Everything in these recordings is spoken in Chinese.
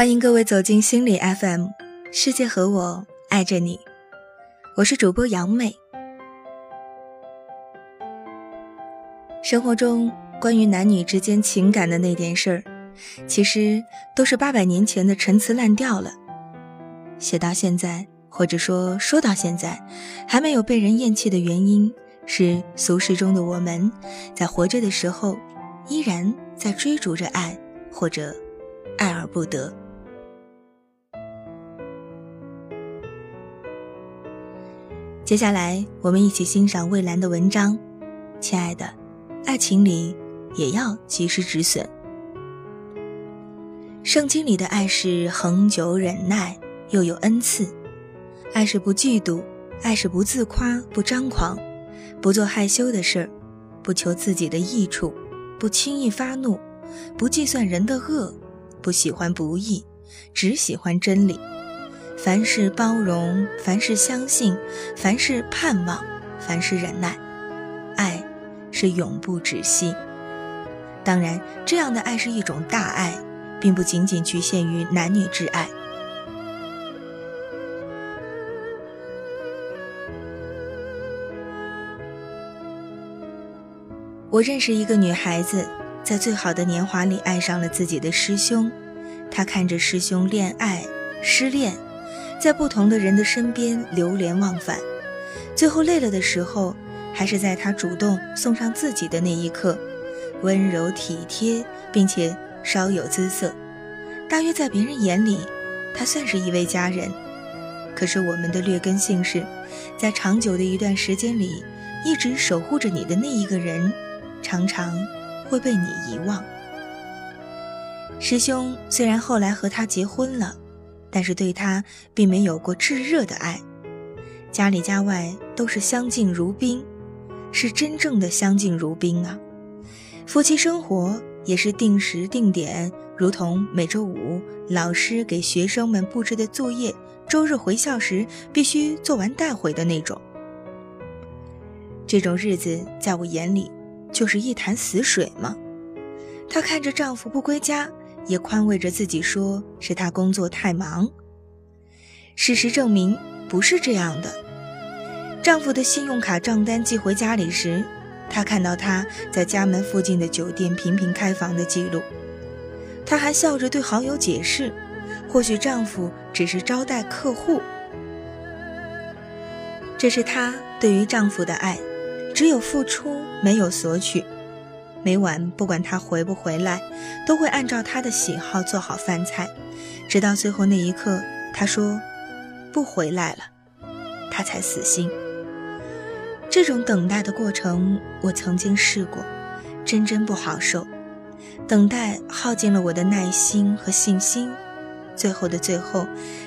欢迎各位走进心理 FM，世界和我爱着你，我是主播杨美。生活中关于男女之间情感的那点事儿，其实都是八百年前的陈词滥调了。写到现在，或者说说到现在，还没有被人厌弃的原因，是俗世中的我们，在活着的时候，依然在追逐着爱，或者爱而不得。接下来，我们一起欣赏蔚蓝的文章。亲爱的，爱情里也要及时止损。圣经里的爱是恒久忍耐，又有恩赐；爱是不嫉妒，爱是不自夸、不张狂，不做害羞的事儿，不求自己的益处，不轻易发怒，不计算人的恶，不喜欢不义，只喜欢真理。凡事包容，凡事相信，凡事盼望，凡事忍耐，爱是永不止息。当然，这样的爱是一种大爱，并不仅仅局限于男女之爱。我认识一个女孩子，在最好的年华里爱上了自己的师兄，她看着师兄恋爱、失恋。在不同的人的身边流连忘返，最后累了的时候，还是在他主动送上自己的那一刻，温柔体贴，并且稍有姿色。大约在别人眼里，他算是一位佳人。可是我们的劣根性是，在长久的一段时间里，一直守护着你的那一个人，常常会被你遗忘。师兄虽然后来和他结婚了。但是对他并没有过炙热的爱，家里家外都是相敬如宾，是真正的相敬如宾啊。夫妻生活也是定时定点，如同每周五老师给学生们布置的作业，周日回校时必须做完带回的那种。这种日子在我眼里就是一潭死水嘛。她看着丈夫不归家。也宽慰着自己，说是她工作太忙。事实证明不是这样的。丈夫的信用卡账单寄回家里时，她看到他在家门附近的酒店频频开房的记录。她还笑着对好友解释，或许丈夫只是招待客户。这是她对于丈夫的爱，只有付出，没有索取。每晚不管他回不回来，都会按照他的喜好做好饭菜，直到最后那一刻，他说不回来了，他才死心。这种等待的过程，我曾经试过，真真不好受。等待耗尽了我的耐心和信心，最后的最后，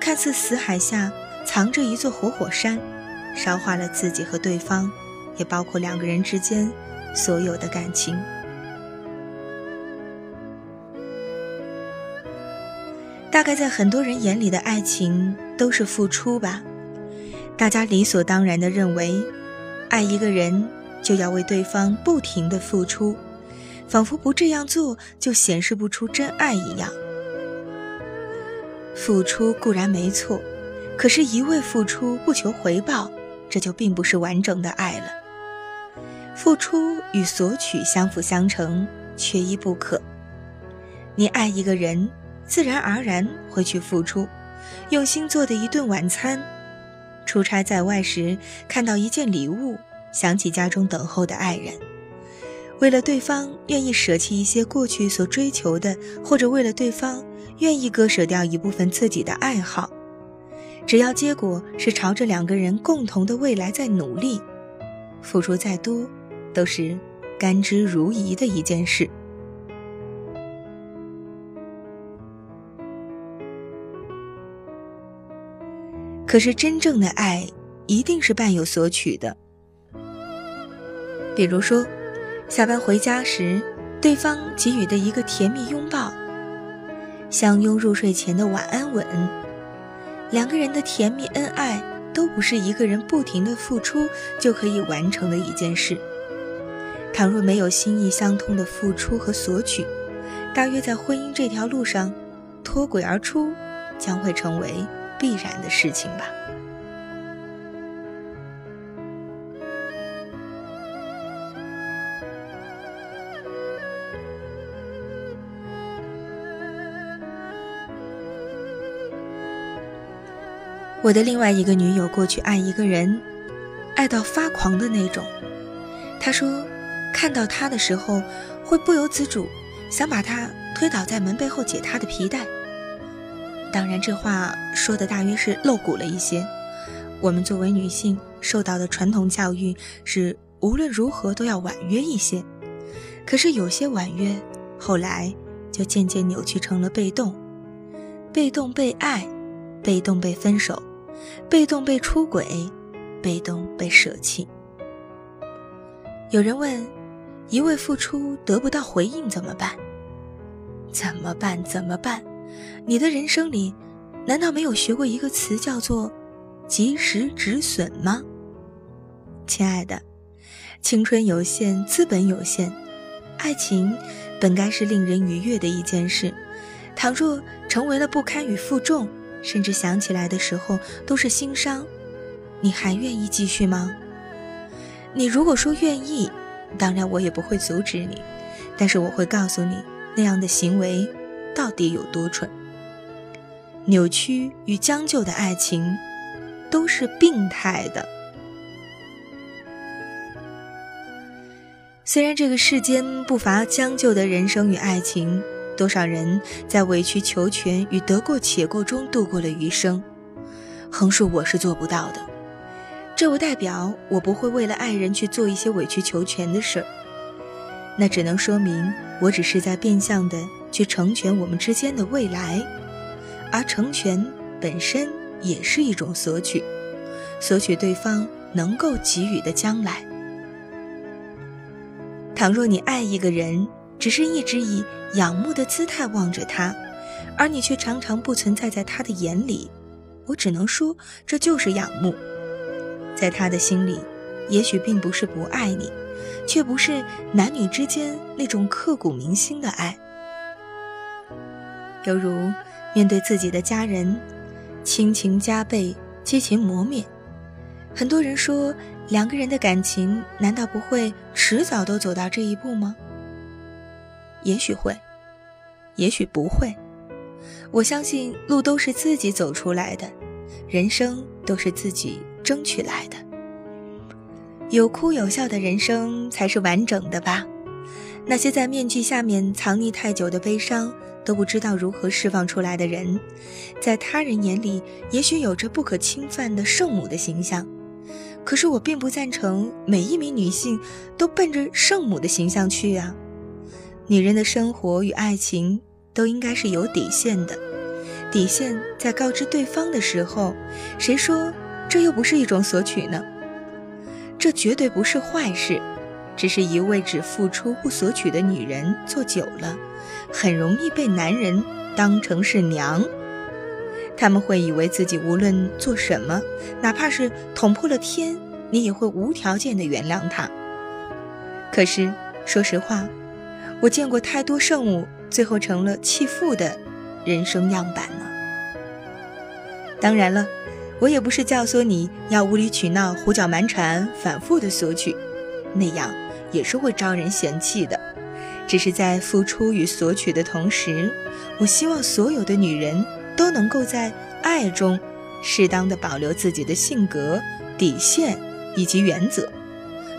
看似死海下藏着一座活火山，烧化了自己和对方，也包括两个人之间所有的感情。大概在很多人眼里的爱情都是付出吧，大家理所当然地认为，爱一个人就要为对方不停地付出，仿佛不这样做就显示不出真爱一样。付出固然没错，可是一味付出不求回报，这就并不是完整的爱了。付出与索取相辅相成，缺一不可。你爱一个人。自然而然会去付出，用心做的一顿晚餐，出差在外时看到一件礼物，想起家中等候的爱人，为了对方愿意舍弃一些过去所追求的，或者为了对方愿意割舍掉一部分自己的爱好，只要结果是朝着两个人共同的未来在努力，付出再多，都是甘之如饴的一件事。可是真正的爱，一定是伴有索取的。比如说，下班回家时，对方给予的一个甜蜜拥抱，相拥入睡前的晚安吻，两个人的甜蜜恩爱，都不是一个人不停的付出就可以完成的一件事。倘若没有心意相通的付出和索取，大约在婚姻这条路上，脱轨而出，将会成为必然的事情吧。我的另外一个女友过去爱一个人，爱到发狂的那种。她说，看到他的时候，会不由自主想把他推倒在门背后解他的皮带。当然，这话说的大约是露骨了一些。我们作为女性受到的传统教育是无论如何都要婉约一些，可是有些婉约，后来就渐渐扭曲成了被动，被动被爱，被动被分手。被动被出轨，被动被舍弃。有人问：一味付出得不到回应怎么办？怎么办？怎么办？你的人生里，难道没有学过一个词叫做“及时止损”吗？亲爱的，青春有限，资本有限，爱情本该是令人愉悦的一件事，倘若成为了不堪与负重。甚至想起来的时候都是心伤，你还愿意继续吗？你如果说愿意，当然我也不会阻止你，但是我会告诉你那样的行为到底有多蠢。扭曲与将就的爱情都是病态的。虽然这个世间不乏将就的人生与爱情。多少人在委曲求全与得过且过中度过了余生，横竖我是做不到的。这不代表我不会为了爱人去做一些委曲求全的事儿，那只能说明我只是在变相的去成全我们之间的未来，而成全本身也是一种索取，索取对方能够给予的将来。倘若你爱一个人，只是一直以仰慕的姿态望着他，而你却常常不存在在他的眼里，我只能说这就是仰慕。在他的心里，也许并不是不爱你，却不是男女之间那种刻骨铭心的爱。犹如面对自己的家人，亲情加倍，激情磨灭。很多人说，两个人的感情难道不会迟早都走到这一步吗？也许会，也许不会。我相信路都是自己走出来的，人生都是自己争取来的。有哭有笑的人生才是完整的吧？那些在面具下面藏匿太久的悲伤，都不知道如何释放出来的人，在他人眼里也许有着不可侵犯的圣母的形象。可是我并不赞成每一名女性都奔着圣母的形象去啊。女人的生活与爱情都应该是有底线的，底线在告知对方的时候，谁说这又不是一种索取呢？这绝对不是坏事，只是一味只付出不索取的女人做久了，很容易被男人当成是娘。他们会以为自己无论做什么，哪怕是捅破了天，你也会无条件的原谅他。可是说实话。我见过太多圣母最后成了弃妇的人生样板了。当然了，我也不是教唆你要无理取闹、胡搅蛮缠、反复的索取，那样也是会招人嫌弃的。只是在付出与索取的同时，我希望所有的女人都能够在爱中适当的保留自己的性格、底线以及原则，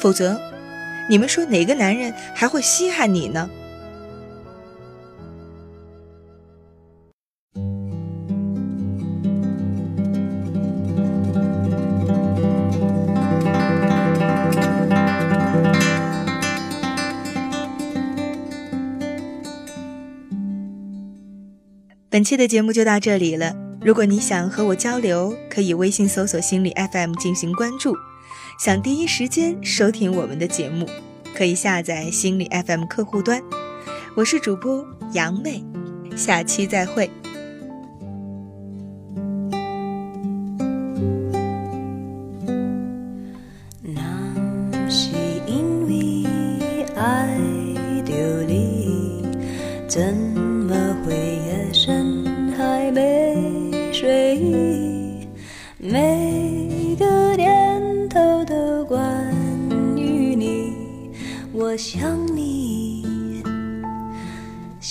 否则。你们说哪个男人还会稀罕你呢？本期的节目就到这里了。如果你想和我交流，可以微信搜索“心理 FM” 进行关注。想第一时间收听我们的节目，可以下载心理 FM 客户端。我是主播杨妹，下期再会。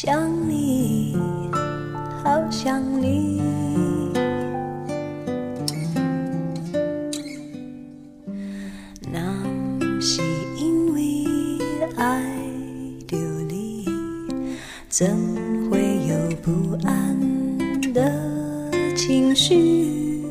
想你，好想你。那是因为爱着你，怎会有不安的情绪？